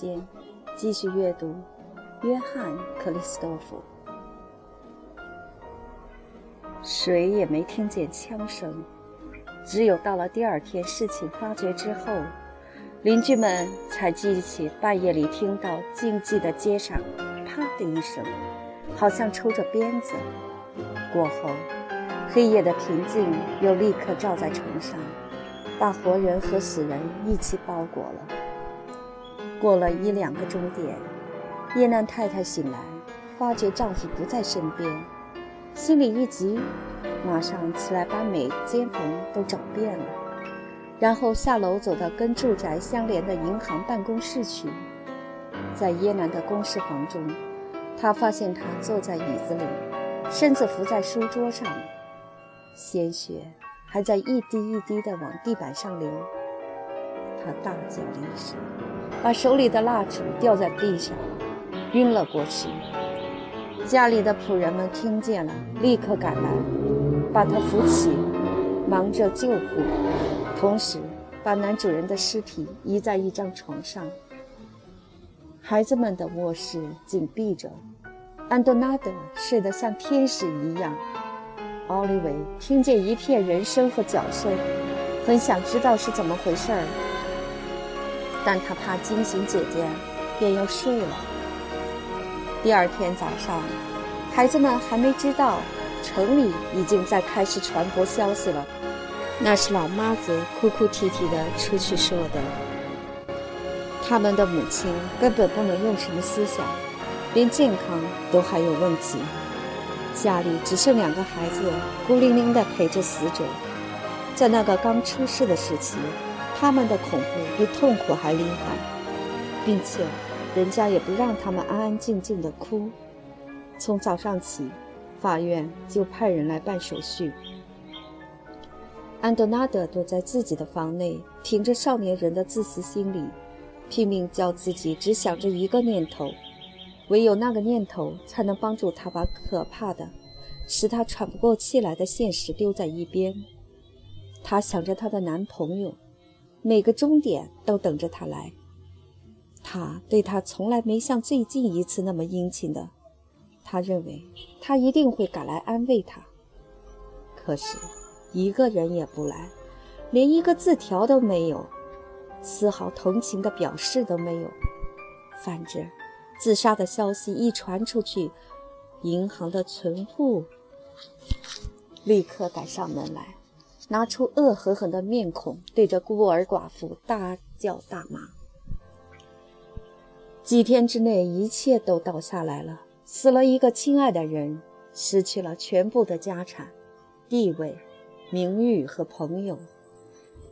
间，继续阅读约翰·克里斯多夫。谁也没听见枪声，只有到了第二天事情发觉之后，邻居们才记起半夜里听到静寂的街上“啪”的一声，好像抽着鞭子。过后，黑夜的平静又立刻照在城上，把活人和死人一起包裹了。过了一两个钟点，叶难太太醒来，发觉丈夫不在身边。心里一急，马上起来把每间房都找遍了，然后下楼走到跟住宅相连的银行办公室去。在耶南的公事房中，他发现他坐在椅子里，身子伏在书桌上，鲜血还在一滴一滴地往地板上流。他大叫了一声，把手里的蜡烛掉在地上，晕了过去。家里的仆人们听见了，立刻赶来，把他扶起，忙着救护，同时把男主人的尸体移在一张床上。孩子们的卧室紧闭着，安多纳德睡得像天使一样。奥利维听见一片人声和脚声，很想知道是怎么回事儿，但他怕惊醒姐姐，便又睡了。第二天早上，孩子们还没知道，城里已经在开始传播消息了。那是老妈子哭哭啼啼的出去说的。他们的母亲根本不能用什么思想，连健康都还有问题。家里只剩两个孩子，孤零零地陪着死者。在那个刚出世的时期，他们的恐怖比痛苦还厉害，并且。人家也不让他们安安静静的哭。从早上起，法院就派人来办手续。安德纳德躲在自己的房内，凭着少年人的自私心理，拼命叫自己只想着一个念头，唯有那个念头才能帮助他把可怕的、使他喘不过气来的现实丢在一边。他想着他的男朋友，每个终点都等着他来。他对他从来没像最近一次那么殷勤的，他认为他一定会赶来安慰他。可是，一个人也不来，连一个字条都没有，丝毫同情的表示都没有。反之，自杀的消息一传出去，银行的存户立刻赶上门来，拿出恶狠狠的面孔，对着孤儿寡妇大叫大骂。几天之内，一切都倒下来了。死了一个亲爱的人，失去了全部的家产、地位、名誉和朋友，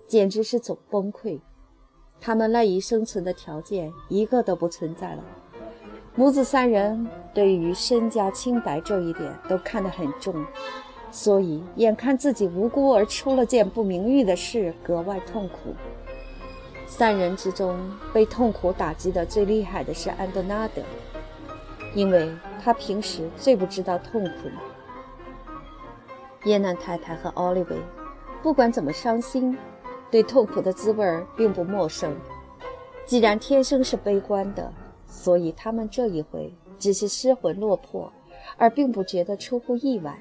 简直是总崩溃。他们赖以生存的条件一个都不存在了。母子三人对于身家清白这一点都看得很重，所以眼看自己无辜而出了件不名誉的事，格外痛苦。三人之中，被痛苦打击的最厉害的是安德纳德，因为他平时最不知道痛苦。耶南太太和奥利维，不管怎么伤心，对痛苦的滋味并不陌生。既然天生是悲观的，所以他们这一回只是失魂落魄，而并不觉得出乎意外。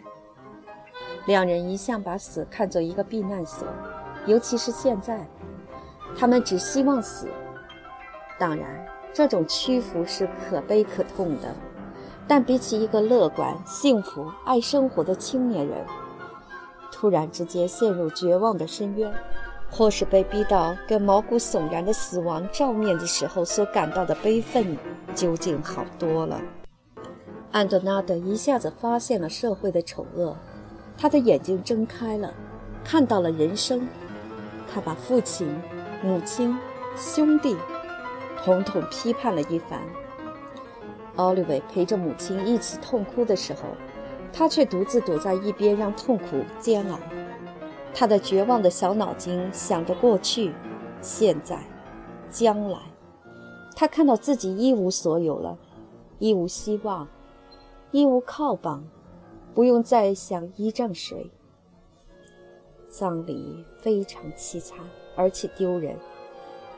两人一向把死看作一个避难所，尤其是现在。他们只希望死，当然，这种屈服是可悲可痛的。但比起一个乐观、幸福、爱生活的青年人，突然之间陷入绝望的深渊，或是被逼到跟毛骨悚然的死亡照面的时候所感到的悲愤，究竟好多了。安德纳德一下子发现了社会的丑恶，他的眼睛睁开了，看到了人生。他把父亲。母亲、兄弟，统统批判了一番。奥利维陪着母亲一起痛哭的时候，他却独自躲在一边，让痛苦煎熬。他的绝望的小脑筋想着过去、现在、将来。他看到自己一无所有了，一无希望，一无靠傍，不用再想依仗谁。葬礼非常凄惨。而且丢人，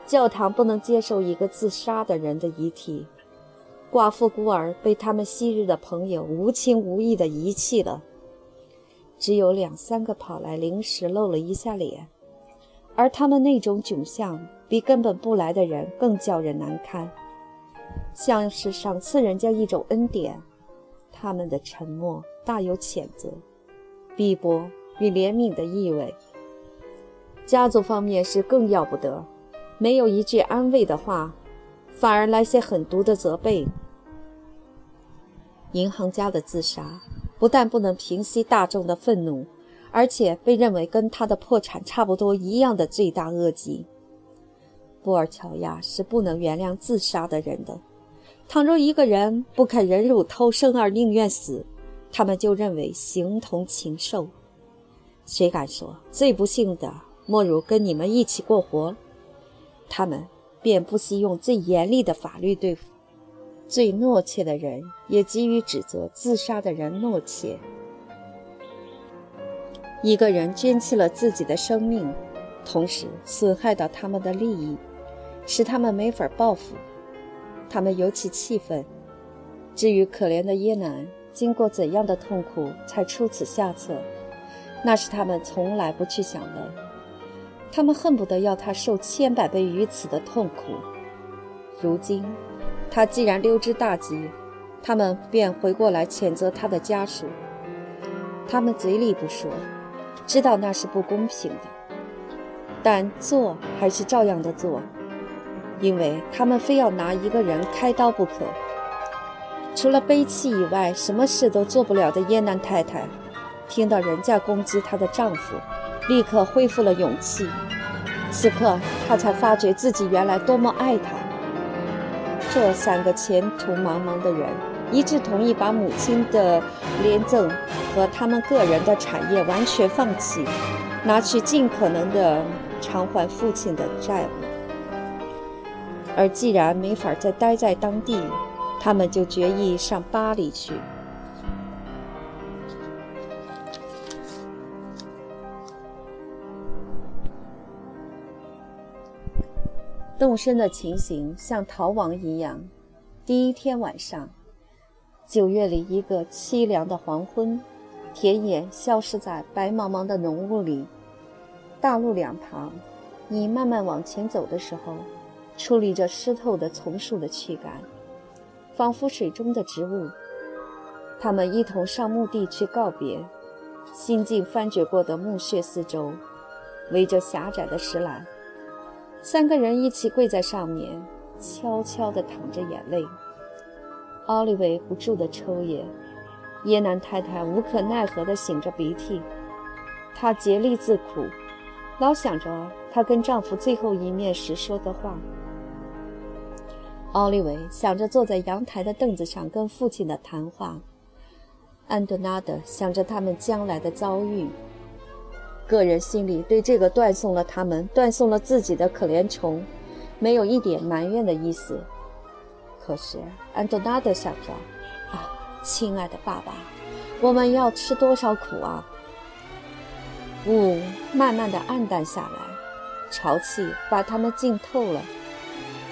教堂不能接受一个自杀的人的遗体。寡妇孤儿被他们昔日的朋友无情无义地遗弃了，只有两三个跑来临时露了一下脸，而他们那种窘相比根本不来的人更叫人难堪，像是赏赐人家一种恩典。他们的沉默大有谴责、鄙薄与怜悯的意味。家族方面是更要不得，没有一句安慰的话。反而来些狠毒的责备。银行家的自杀不但不能平息大众的愤怒，而且被认为跟他的破产差不多一样的罪大恶极。布尔乔亚是不能原谅自杀的人的。倘若一个人不肯忍辱偷生而宁愿死，他们就认为形同禽兽。谁敢说最不幸的莫如跟你们一起过活？他们。便不惜用最严厉的法律对付最懦怯的人，也急于指责自杀的人懦怯。一个人捐弃了自己的生命，同时损害到他们的利益，使他们没法报复，他们尤其气愤。至于可怜的耶南，经过怎样的痛苦才出此下策，那是他们从来不去想的。他们恨不得要他受千百倍于此的痛苦。如今，他既然溜之大吉，他们便回过来谴责他的家属。他们嘴里不说，知道那是不公平的，但做还是照样的做，因为他们非要拿一个人开刀不可。除了悲泣以外，什么事都做不了的耶南太太，听到人家攻击她的丈夫。立刻恢复了勇气。此刻，她才发觉自己原来多么爱他。这三个前途茫茫的人一致同意把母亲的廉赠和他们个人的产业完全放弃，拿去尽可能的偿还父亲的债务。而既然没法再待在当地，他们就决意上巴黎去。动身的情形像逃亡一样。第一天晚上，九月里一个凄凉的黄昏，田野消失在白茫茫的浓雾里。大路两旁，你慢慢往前走的时候，矗立着湿透的丛树的躯干，仿佛水中的植物。他们一同上墓地去告别，新近翻掘过的墓穴四周，围着狭窄的石栏。三个人一起跪在上面，悄悄地淌着眼泪。奥利维不住地抽噎，耶南太太无可奈何地擤着鼻涕。她竭力自苦，老想着她跟丈夫最后一面时说的话。奥利维想着坐在阳台的凳子上跟父亲的谈话，安德纳德想着他们将来的遭遇。个人心里对这个断送了他们、断送了自己的可怜虫，没有一点埋怨的意思。可是安德纳德想着：“啊，亲爱的爸爸，我们要吃多少苦啊！”雾慢慢的暗淡下来，潮气把他们浸透了。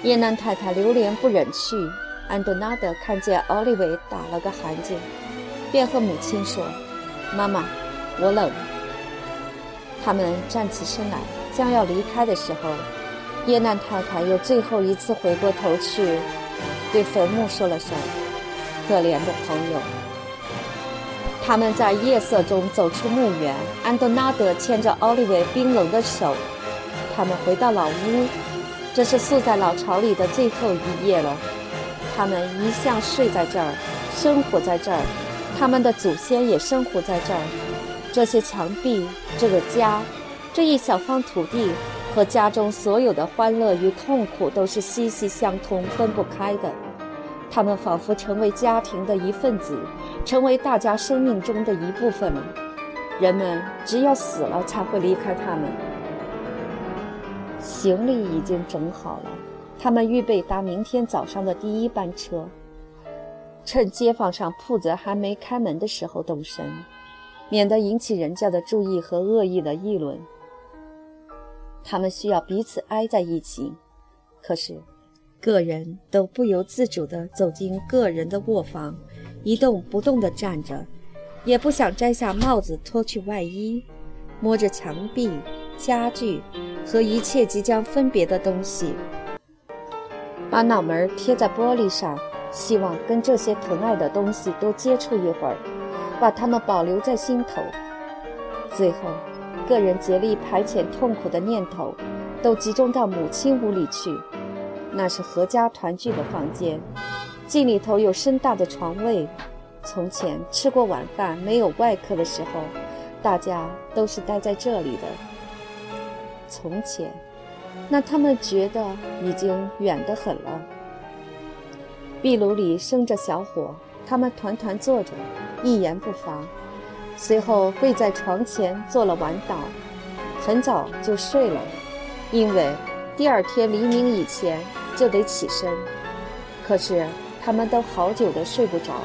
叶南太太流连不忍去，安德纳德看见奥利维打了个寒噤，便和母亲说：“妈妈，我冷。”他们站起身来，将要离开的时候，叶难太太又最后一次回过头去，对坟墓说了声：“可怜的朋友。”他们在夜色中走出墓园，安德纳德牵着奥利维冰冷的手，他们回到老屋。这是宿在老巢里的最后一夜了。他们一向睡在这儿，生活在这儿，他们的祖先也生活在这儿。这些墙壁。这个家，这一小方土地和家中所有的欢乐与痛苦都是息息相通、分不开的。他们仿佛成为家庭的一份子，成为大家生命中的一部分了。人们只有死了才会离开他们。行李已经整好了，他们预备搭明天早上的第一班车，趁街坊上铺子还没开门的时候动身。免得引起人家的注意和恶意的议论。他们需要彼此挨在一起，可是，个人都不由自主地走进个人的卧房，一动不动地站着，也不想摘下帽子、脱去外衣，摸着墙壁、家具和一切即将分别的东西，把脑门贴在玻璃上，希望跟这些疼爱的东西多接触一会儿，把它们保留在心头。最后，个人竭力排遣痛苦的念头，都集中到母亲屋里去。那是阖家团聚的房间，镜里头有深大的床位。从前吃过晚饭没有外客的时候，大家都是待在这里的。从前，那他们觉得已经远得很了。壁炉里生着小火，他们团团坐着，一言不发。随后跪在床前做了晚祷，很早就睡了，因为第二天黎明以前。就得起身，可是他们都好久都睡不着。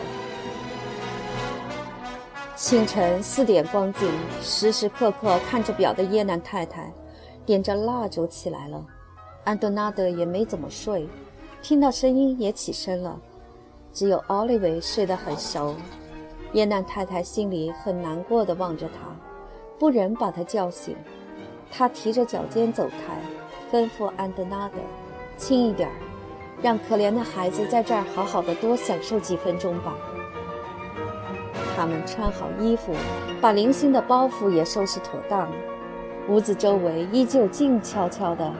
清晨四点光景，时时刻刻看着表的耶南太太，点着蜡烛起来了。安德纳德也没怎么睡，听到声音也起身了。只有奥利维睡得很熟。耶南太太心里很难过的望着他，不忍把他叫醒。他提着脚尖走开，吩咐安德纳德。轻一点儿，让可怜的孩子在这儿好好的多享受几分钟吧。他们穿好衣服，把零星的包袱也收拾妥当。屋子周围依旧静悄悄的，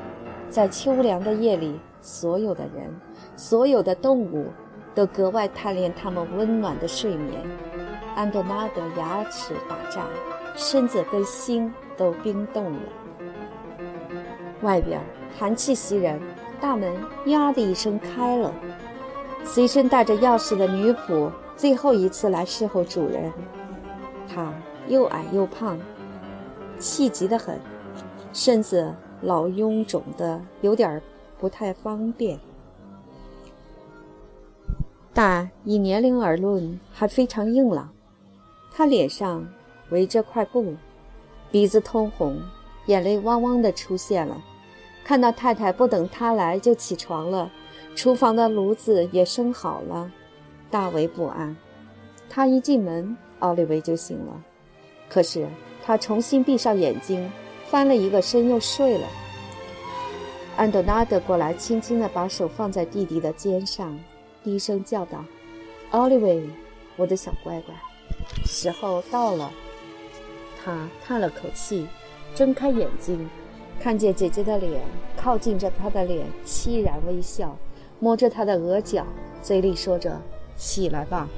在秋凉的夜里，所有的人，所有的动物，都格外贪恋他们温暖的睡眠。安多纳德牙齿打颤，身子跟心都冰冻了。外边寒气袭人。大门“呀”的一声开了，随身带着钥匙的女仆最后一次来侍候主人。她又矮又胖，气急得很，身子老臃肿的有点不太方便，但以年龄而论还非常硬朗。他脸上围着块布，鼻子通红，眼泪汪汪的出现了。看到太太不等他来就起床了，厨房的炉子也生好了，大为不安。他一进门，奥利维就醒了，可是他重新闭上眼睛，翻了一个身又睡了。安德纳德过来，轻轻地把手放在弟弟的肩上，低声叫道：“奥利维，我的小乖乖，时候到了。”他叹了口气，睁开眼睛。看见姐姐的脸，靠近着她的脸，凄然微笑，摸着她的额角，嘴里说着：“起来吧。”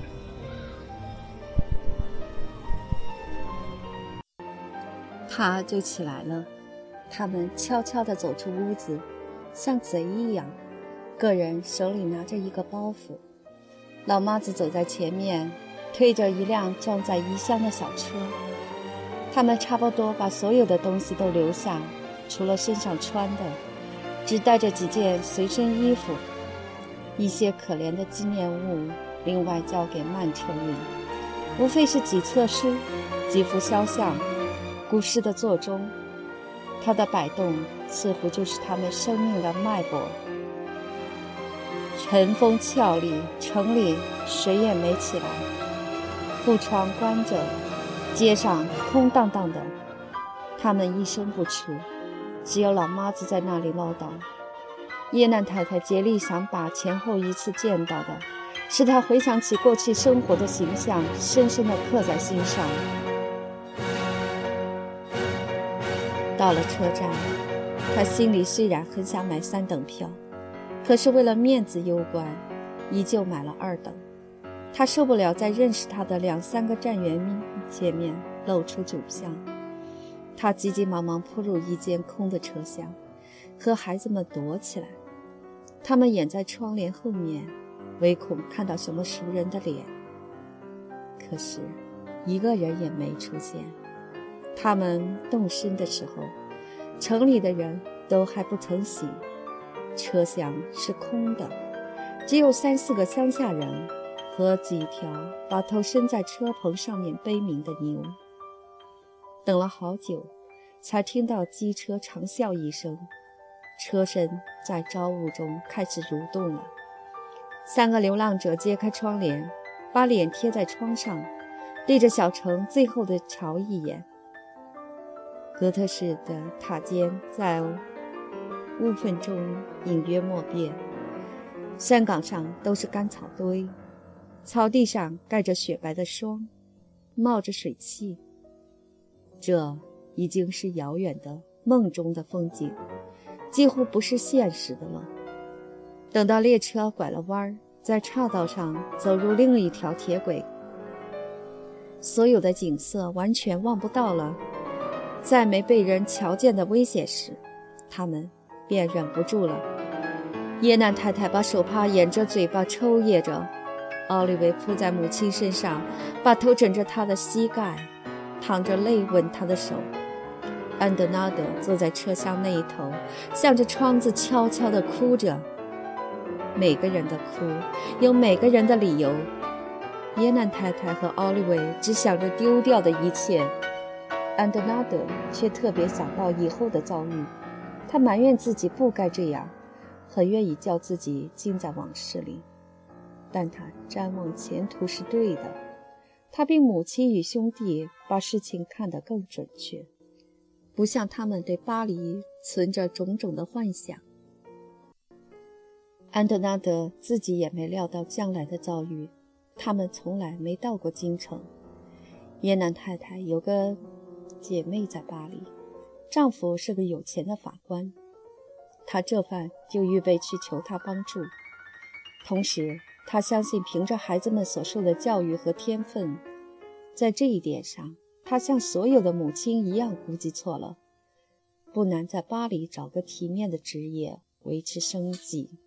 他就起来了。他们悄悄地走出屋子，像贼一样，个人手里拿着一个包袱。老妈子走在前面，推着一辆装载遗箱的小车。他们差不多把所有的东西都留下。除了身上穿的，只带着几件随身衣服，一些可怜的纪念物，另外交给曼彻运，无非是几册书、几幅肖像、古诗的座钟。它的摆动似乎就是他们生命的脉搏。晨风俏丽，城里谁也没起来，铺窗关着，街上空荡荡的，他们一声不出。只有老妈子在那里唠叨。叶难太太竭力想把前后一次见到的，使她回想起过去生活的形象，深深地刻在心上。到了车站，他心里虽然很想买三等票，可是为了面子攸关，依旧买了二等。他受不了在认识他的两三个站员面前面露出窘相。他急急忙忙扑入一间空的车厢，和孩子们躲起来。他们掩在窗帘后面，唯恐看到什么熟人的脸。可是，一个人也没出现。他们动身的时候，城里的人都还不曾醒，车厢是空的，只有三四个乡下人和几条把头伸在车棚上面悲鸣的牛。等了好久，才听到机车长啸一声，车身在朝雾中开始蠕动了。三个流浪者揭开窗帘，把脸贴在窗上，对着小城最后的瞧一眼。哥特式的塔尖在雾氛中隐约莫辨，山岗上都是干草堆，草地上盖着雪白的霜，冒着水汽。这已经是遥远的梦中的风景，几乎不是现实的了。等到列车拐了弯，在岔道上走入另一条铁轨，所有的景色完全望不到了。在没被人瞧见的危险时，他们便忍不住了。耶南太太把手帕掩着嘴巴抽噎着，奥利维扑在母亲身上，把头枕着她的膝盖，淌着泪吻她的手。安德纳德坐在车厢那一头，向着窗子悄悄地哭着。每个人的哭有每个人的理由。耶南太太和奥利维只想着丢掉的一切。安德拉德却特别想到以后的遭遇，他埋怨自己不该这样，很愿意叫自己浸在往事里，但他瞻望前途是对的。他比母亲与兄弟把事情看得更准确，不像他们对巴黎存着种种的幻想。安德拉德自己也没料到将来的遭遇，他们从来没到过京城。耶南太太有个。姐妹在巴黎，丈夫是个有钱的法官，她这番就预备去求他帮助。同时，她相信凭着孩子们所受的教育和天分，在这一点上，她像所有的母亲一样估计错了，不难在巴黎找个体面的职业维持生计。